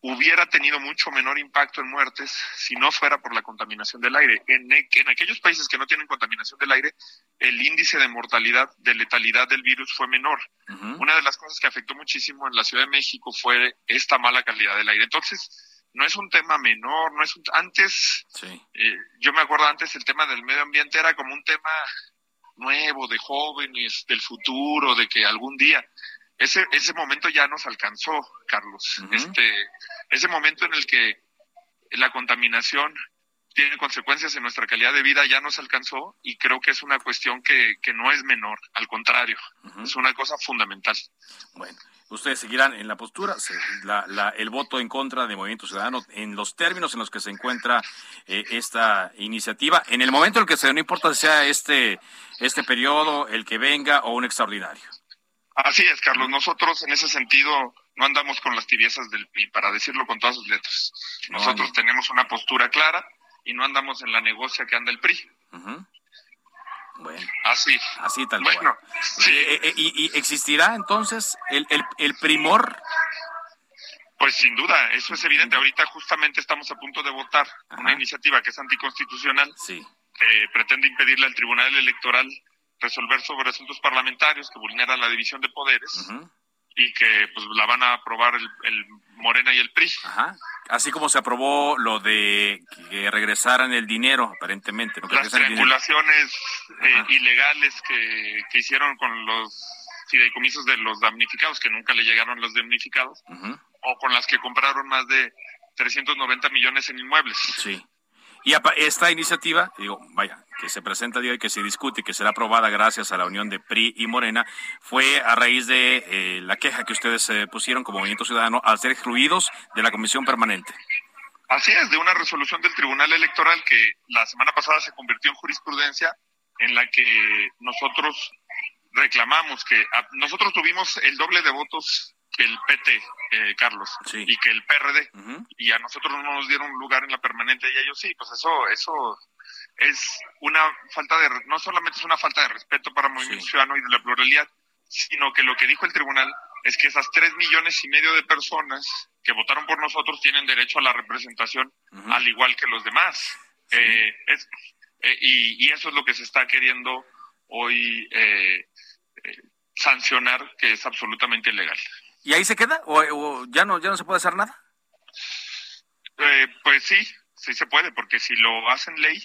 Speaker 19: hubiera tenido mucho menor impacto en muertes si no fuera por la contaminación del aire. En, en, aquellos países que no tienen contaminación del aire, el índice de mortalidad, de letalidad del virus fue menor. Una de las cosas que afectó muchísimo en la Ciudad de México fue esta mala calidad del aire. Entonces, no es un tema menor, no es un, antes, eh, yo me acuerdo antes el tema del medio ambiente era como un tema nuevo, de jóvenes, del futuro, de que algún día ese, ese momento ya nos alcanzó, Carlos. Este, ese momento en el que la contaminación tiene consecuencias en nuestra calidad de vida ya nos alcanzó y creo que es una cuestión que, que no es menor, al contrario, es una cosa fundamental.
Speaker 1: Bueno, ustedes seguirán en la postura, el voto en contra de Movimiento Ciudadano en los términos en los que se encuentra eh, esta iniciativa, en el momento en el que se no importa si sea este, este periodo, el que venga o un extraordinario.
Speaker 19: Así es, Carlos. Nosotros en ese sentido no andamos con las tibiezas del PRI, para decirlo con todas sus letras. Nosotros tenemos una postura clara y no andamos en la negocia que anda el PRI.
Speaker 1: Bueno.
Speaker 19: Así.
Speaker 1: Así tal bueno, Sí. Eh, eh, ¿Y, existirá entonces el, el, primor?
Speaker 19: Pues sin duda, eso es evidente. Ahorita justamente estamos a punto de votar una iniciativa que es anticonstitucional,
Speaker 1: sí.
Speaker 19: que pretende impedirle al Tribunal Electoral resolver sobre asuntos parlamentarios, que vulnera la división de poderes y que pues la van a aprobar el, Morena y el PRI.
Speaker 1: Ajá. Así como se aprobó lo de que regresaran el dinero, aparentemente.
Speaker 19: Las triangulaciones eh, ilegales que, que hicieron con los fideicomisos de los damnificados, que nunca le llegaron los damnificados, o con las que compraron más de 390 millones en inmuebles.
Speaker 1: Sí. Y esta iniciativa, digo, vaya, que se presenta de hoy, que se discute y que será aprobada gracias a la unión de PRI y Morena, fue a raíz de eh, la queja que ustedes eh, pusieron como Movimiento Ciudadano al ser excluidos de la Comisión Permanente.
Speaker 19: Así es, de una resolución del Tribunal Electoral que la semana pasada se convirtió en jurisprudencia en la que nosotros reclamamos que nosotros tuvimos el doble de votos el PT, eh, Carlos, y que el PRD, y a nosotros no nos dieron lugar en la permanente y a ellos sí, pues eso, eso es una falta de, no solamente es una falta de respeto para movimiento ciudadano y de la pluralidad, sino que lo que dijo el tribunal es que esas tres millones y medio de personas que votaron por nosotros tienen derecho a la representación al igual que los demás. Eh, es, eh, y, y, eso es lo que se está queriendo hoy eh, sancionar, que es absolutamente ilegal.
Speaker 1: ¿Y ahí se queda? ¿O, ya, no, ya no se puede hacer nada?
Speaker 19: Eh, pues sí, sí se puede, porque si lo hacen ley,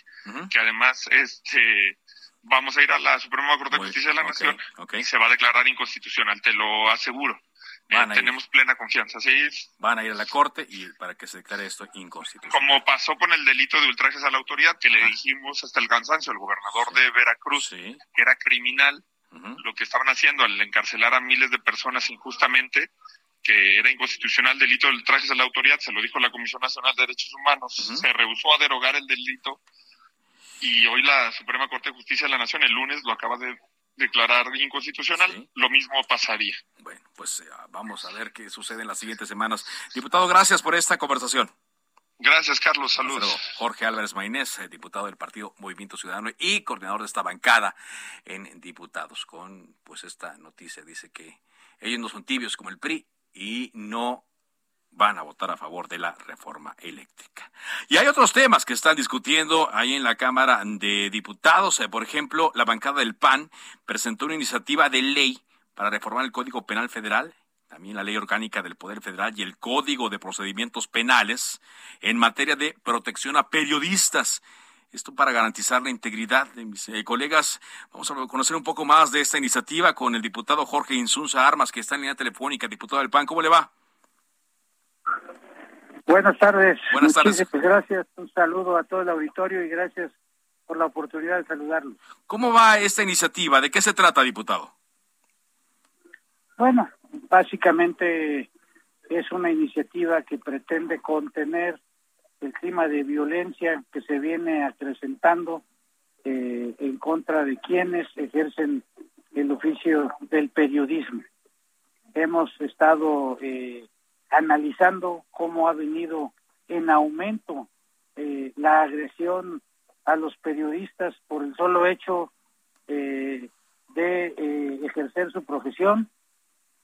Speaker 19: que además este vamos a ir a la Suprema Corte de Justicia de la Nación y se va a declarar inconstitucional, te lo aseguro. Eh, tenemos plena confianza, sí.
Speaker 1: Van a ir a la Corte y para que se declare esto inconstitucional.
Speaker 19: Como pasó con el delito de ultrajes a la autoridad, que le dijimos hasta el cansancio al gobernador de Veracruz, que era criminal, lo que estaban haciendo al encarcelar a miles de personas injustamente, que era inconstitucional el delito del trajes a la autoridad, se lo dijo la Comisión Nacional de Derechos Humanos, se rehusó a derogar el delito y hoy la Suprema Corte de Justicia de la Nación el lunes lo acaba de declarar inconstitucional, lo mismo pasaría.
Speaker 1: Bueno, pues eh, vamos a ver qué sucede en las siguientes semanas. Diputado, gracias por esta conversación.
Speaker 19: Gracias, Carlos. Saludos.
Speaker 1: Jorge Álvarez Maynés, eh, diputado del Partido Movimiento Ciudadano y coordinador de esta bancada en diputados. Con pues esta noticia dice que ellos no son tibios como el PRI y no van a votar a favor de la reforma eléctrica. Y hay otros temas que están discutiendo ahí en la Cámara de Diputados. Eh, por ejemplo, la bancada del PAN presentó una iniciativa de ley para reformar el Código Penal Federal también la Ley Orgánica del Poder Federal y el Código de Procedimientos Penales en materia de protección a periodistas. Esto para garantizar la integridad de mis eh, colegas. Vamos a conocer un poco más de esta iniciativa con el diputado Jorge Insunza Armas, que está en línea telefónica, diputado del PAN. ¿Cómo le va?
Speaker 20: Buenas tardes.
Speaker 1: Buenas tardes.
Speaker 20: gracias. Un saludo a todo el auditorio y gracias por la oportunidad de saludarlos.
Speaker 1: ¿Cómo va esta iniciativa? ¿De qué se trata, diputado?
Speaker 20: Bueno, básicamente es una iniciativa que pretende contener el clima de violencia que se viene acrecentando eh, en contra de quienes ejercen el oficio del periodismo. Hemos estado eh, analizando cómo ha venido en aumento eh, la agresión a los periodistas por el solo hecho de ejercer su profesión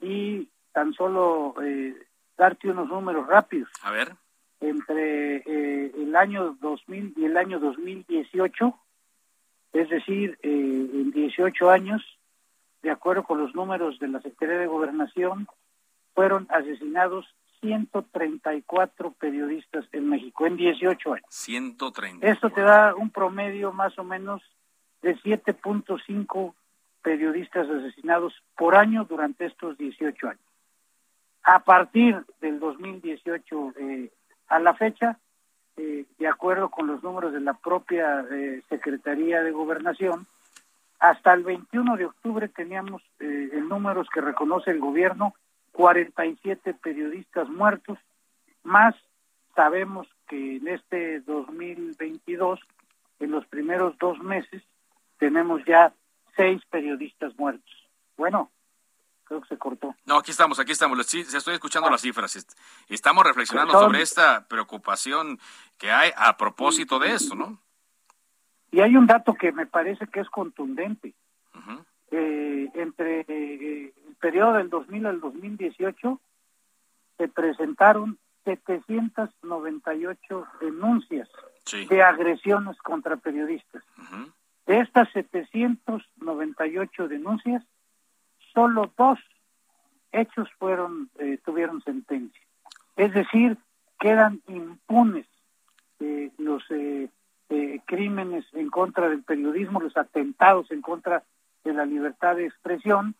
Speaker 20: y tan solo eh, darte unos números rápidos.
Speaker 1: A ver.
Speaker 20: Entre eh, el año 2000 y el año 2018, es decir, eh, en 18 años, de acuerdo con los números de la Secretaría de Gobernación, fueron asesinados 134 periodistas en México en 18 años.
Speaker 1: 130.
Speaker 20: Esto te da un promedio más o menos de 7.5 periodistas asesinados por año durante estos 18 años. A partir del 2018 eh, a la fecha, eh, de acuerdo con los números de la propia eh, Secretaría de Gobernación, hasta el 21 de octubre teníamos en números que reconoce el gobierno 47 periodistas muertos, más sabemos que en este 2022, en los primeros dos meses, tenemos ya seis periodistas muertos. Bueno, creo que se cortó.
Speaker 1: No, aquí estamos, aquí estamos. Sí, estoy escuchando las cifras. Estamos reflexionando sobre esta preocupación que hay a propósito de esto, ¿no?
Speaker 20: Y hay un dato que me parece que es contundente. Eh, entre eh, el periodo del 2000 al 2018 se presentaron 798 denuncias de agresiones contra periodistas. De estas 798 denuncias, solo dos hechos fueron eh, tuvieron sentencia. Es decir, quedan impunes eh, los eh, crímenes en contra del periodismo, los atentados en contra de la libertad de expresión,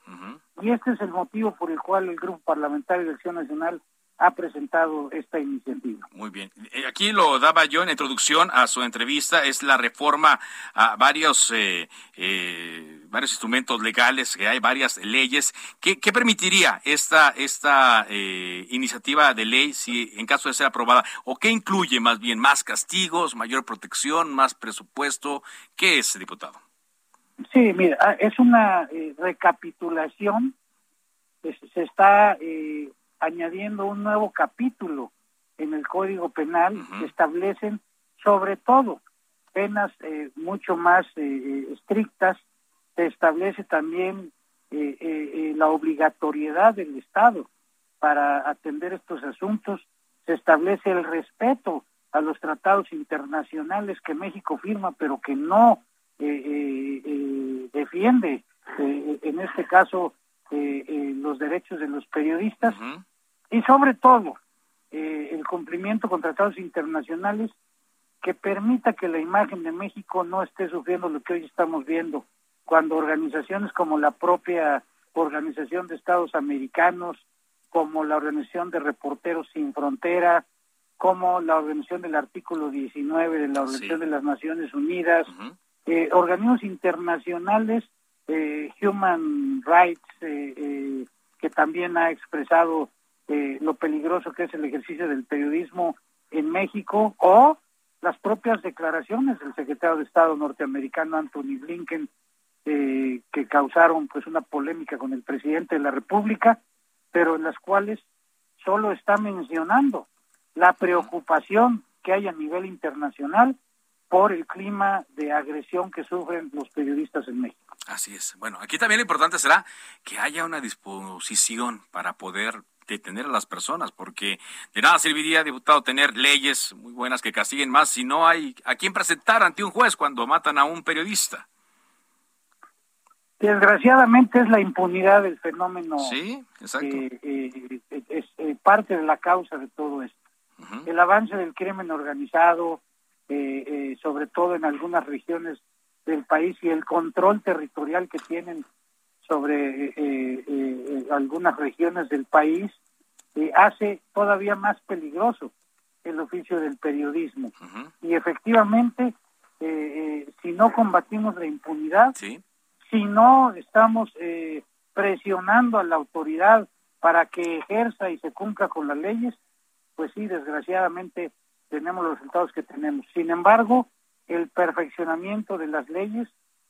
Speaker 20: y este es el motivo por el cual el Grupo Parlamentario de Acción Nacional ha presentado esta iniciativa.
Speaker 1: Muy bien. Eh, aquí lo daba yo en introducción a su entrevista, es la reforma a varios, eh, eh, varios instrumentos legales, que hay varias leyes. ¿Qué, permitiría esta, esta iniciativa de ley si en caso de ser aprobada? ¿O qué incluye más bien? ¿Más castigos, mayor protección, más presupuesto? ¿Qué es, diputado?
Speaker 20: Sí, mira, ah, es una recapitulación. Se está añadiendo un nuevo capítulo en el Código Penal que establecen sobre todo penas eh, mucho más eh, eh, estrictas, se establece también la obligatoriedad del Estado para atender estos asuntos, se establece el respeto a los tratados internacionales que México firma, pero que no defiende, en este caso, eh, eh, los derechos de los periodistas y sobre todo eh, el cumplimiento con tratados internacionales que permita que la imagen de México no esté sufriendo lo que hoy estamos viendo, cuando organizaciones como la propia Organización de Estados Americanos, como la Organización de Reporteros Sin Frontera, como la Organización del Artículo 19 de la Organización de las Naciones Unidas, eh, organismos internacionales eh, Human Rights, eh, eh, que también ha expresado lo peligroso que es el ejercicio del periodismo en México, o las propias declaraciones del secretario de Estado norteamericano Anthony Blinken, que causaron pues una polémica con el presidente de la República, pero en las cuales solo está mencionando la preocupación que hay a nivel internacional por el clima de agresión que sufren los periodistas en México.
Speaker 1: Así es. Bueno, aquí también lo importante será que haya una disposición para poder detener a las personas, porque de nada serviría, diputado, tener leyes muy buenas que castiguen más si no hay a quien presentar ante un juez cuando matan a un periodista.
Speaker 20: Desgraciadamente es la impunidad del fenómeno.
Speaker 1: Sí, exacto.
Speaker 20: Eh, es eh, parte de la causa de todo esto. El avance del crimen organizado, eh, sobre todo en algunas regiones del país y el control territorial que tienen sobre eh, eh, algunas regiones del país eh, hace todavía más peligroso el oficio del periodismo. Y efectivamente, si no combatimos la impunidad, si no estamos presionando a la autoridad para que ejerza y se cumpla con las leyes, pues sí, desgraciadamente tenemos los resultados que tenemos. Sin embargo, el perfeccionamiento de las leyes,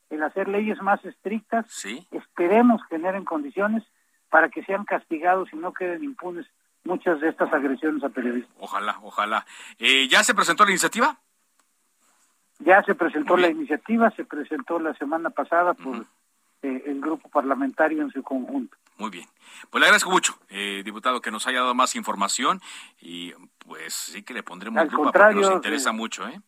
Speaker 20: el hacer leyes más estrictas, esperemos generen condiciones para que sean castigados y no queden impunes muchas de estas agresiones a periodistas.
Speaker 1: Ojalá, ojalá. Eh, ¿Ya se presentó la iniciativa?
Speaker 20: Ya se presentó la iniciativa, se presentó la semana pasada por eh, el grupo parlamentario en su conjunto.
Speaker 1: Muy bien. Pues le agradezco mucho, eh, diputado, que nos haya dado más información y pues sí que le pondremos lupa porque nos interesa mucho. ¿eh?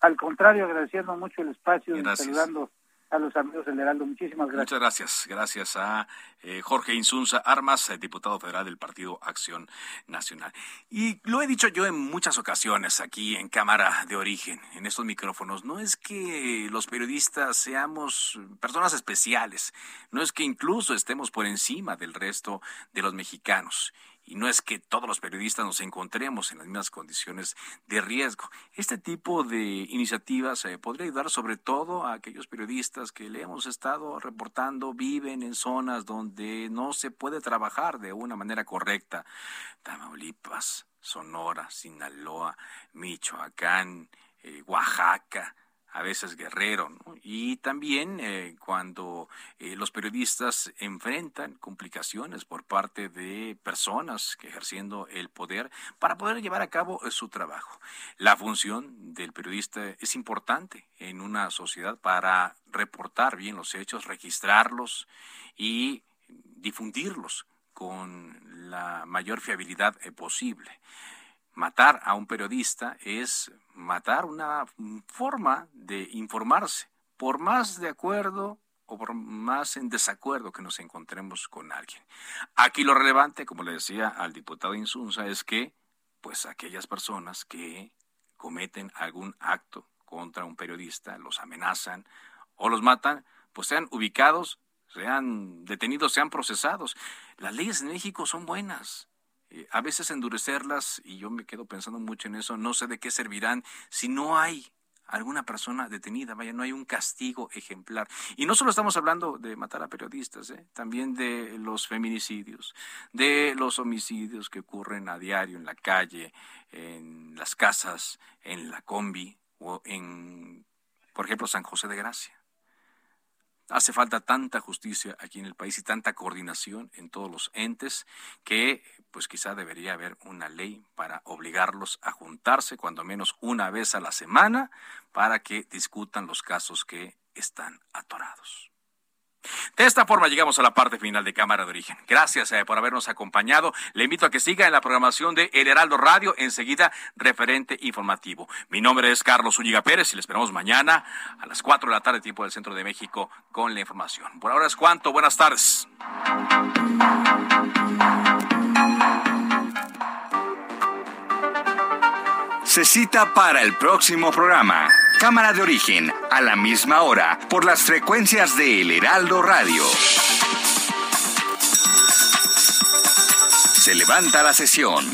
Speaker 20: Al contrario, agradeciendo mucho el espacio y saludando a los amigos del Heraldo. Muchísimas gracias.
Speaker 1: Muchas gracias. Gracias a eh, Jorge Insunza Armas, eh, diputado federal del Partido Acción Nacional. Y lo he dicho yo en muchas ocasiones aquí en Cámara de Origen, en estos micrófonos, no es que los periodistas seamos personas especiales, no es que incluso estemos por encima del resto de los mexicanos. Y no es que todos los periodistas nos encontremos en las mismas condiciones de riesgo. Este tipo de iniciativas eh, podría ayudar sobre todo a aquellos periodistas que le hemos estado reportando viven en zonas donde no se puede trabajar de una manera correcta. Tamaulipas, Sonora, Sinaloa, Michoacán, eh, Oaxaca a veces guerrero, y también eh, cuando eh, los periodistas enfrentan complicaciones por parte de personas ejerciendo el poder para poder llevar a cabo eh, su trabajo. La función del periodista es importante en una sociedad para reportar bien los hechos, registrarlos y difundirlos con la mayor fiabilidad posible matar a un periodista es matar una forma de informarse, por más de acuerdo o por más en desacuerdo que nos encontremos con alguien. Aquí lo relevante, como le decía al diputado Insunza, es que pues aquellas personas que cometen algún acto contra un periodista, los amenazan o los matan, pues sean ubicados, sean detenidos, sean procesados. Las leyes en México son buenas eh, a veces endurecerlas, y yo me quedo pensando mucho en eso, no sé de qué servirán si no hay alguna persona detenida, vaya, no hay un castigo ejemplar. Y no solo estamos hablando de matar a periodistas, ¿eh? también de los feminicidios, de los homicidios que ocurren a diario en la calle, en las casas, en la combi o en, por ejemplo, San José de Gracia. Hace falta tanta justicia aquí en el país y tanta coordinación en todos los entes que pues quizá debería haber una ley para obligarlos a juntarse cuando menos una vez a la semana para que discutan los casos que están atorados. De esta forma llegamos a la parte final de Cámara de Origen. Gracias eh, por habernos acompañado. Le invito a que siga en la programación de El Heraldo Radio, enseguida referente informativo. Mi nombre es Carlos Ulliga Pérez y le esperamos mañana a las 4 de la tarde, tiempo del Centro de México, con la información. Por ahora es cuanto. Buenas tardes.
Speaker 14: Se cita para el próximo programa. Cámara de origen, a la misma hora, por las frecuencias de El Heraldo Radio. Se levanta la sesión.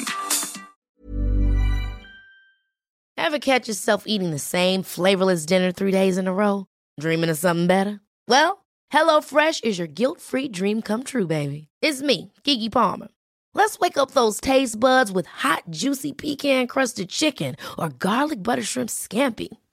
Speaker 21: Ever catch yourself eating the same flavorless dinner three days in a row? Dreaming of something better? Well, HelloFresh is your guilt-free dream come true, baby. It's me, Kiki Palmer. Let's wake up those taste buds with hot, juicy pecan crusted chicken or garlic butter shrimp scampi.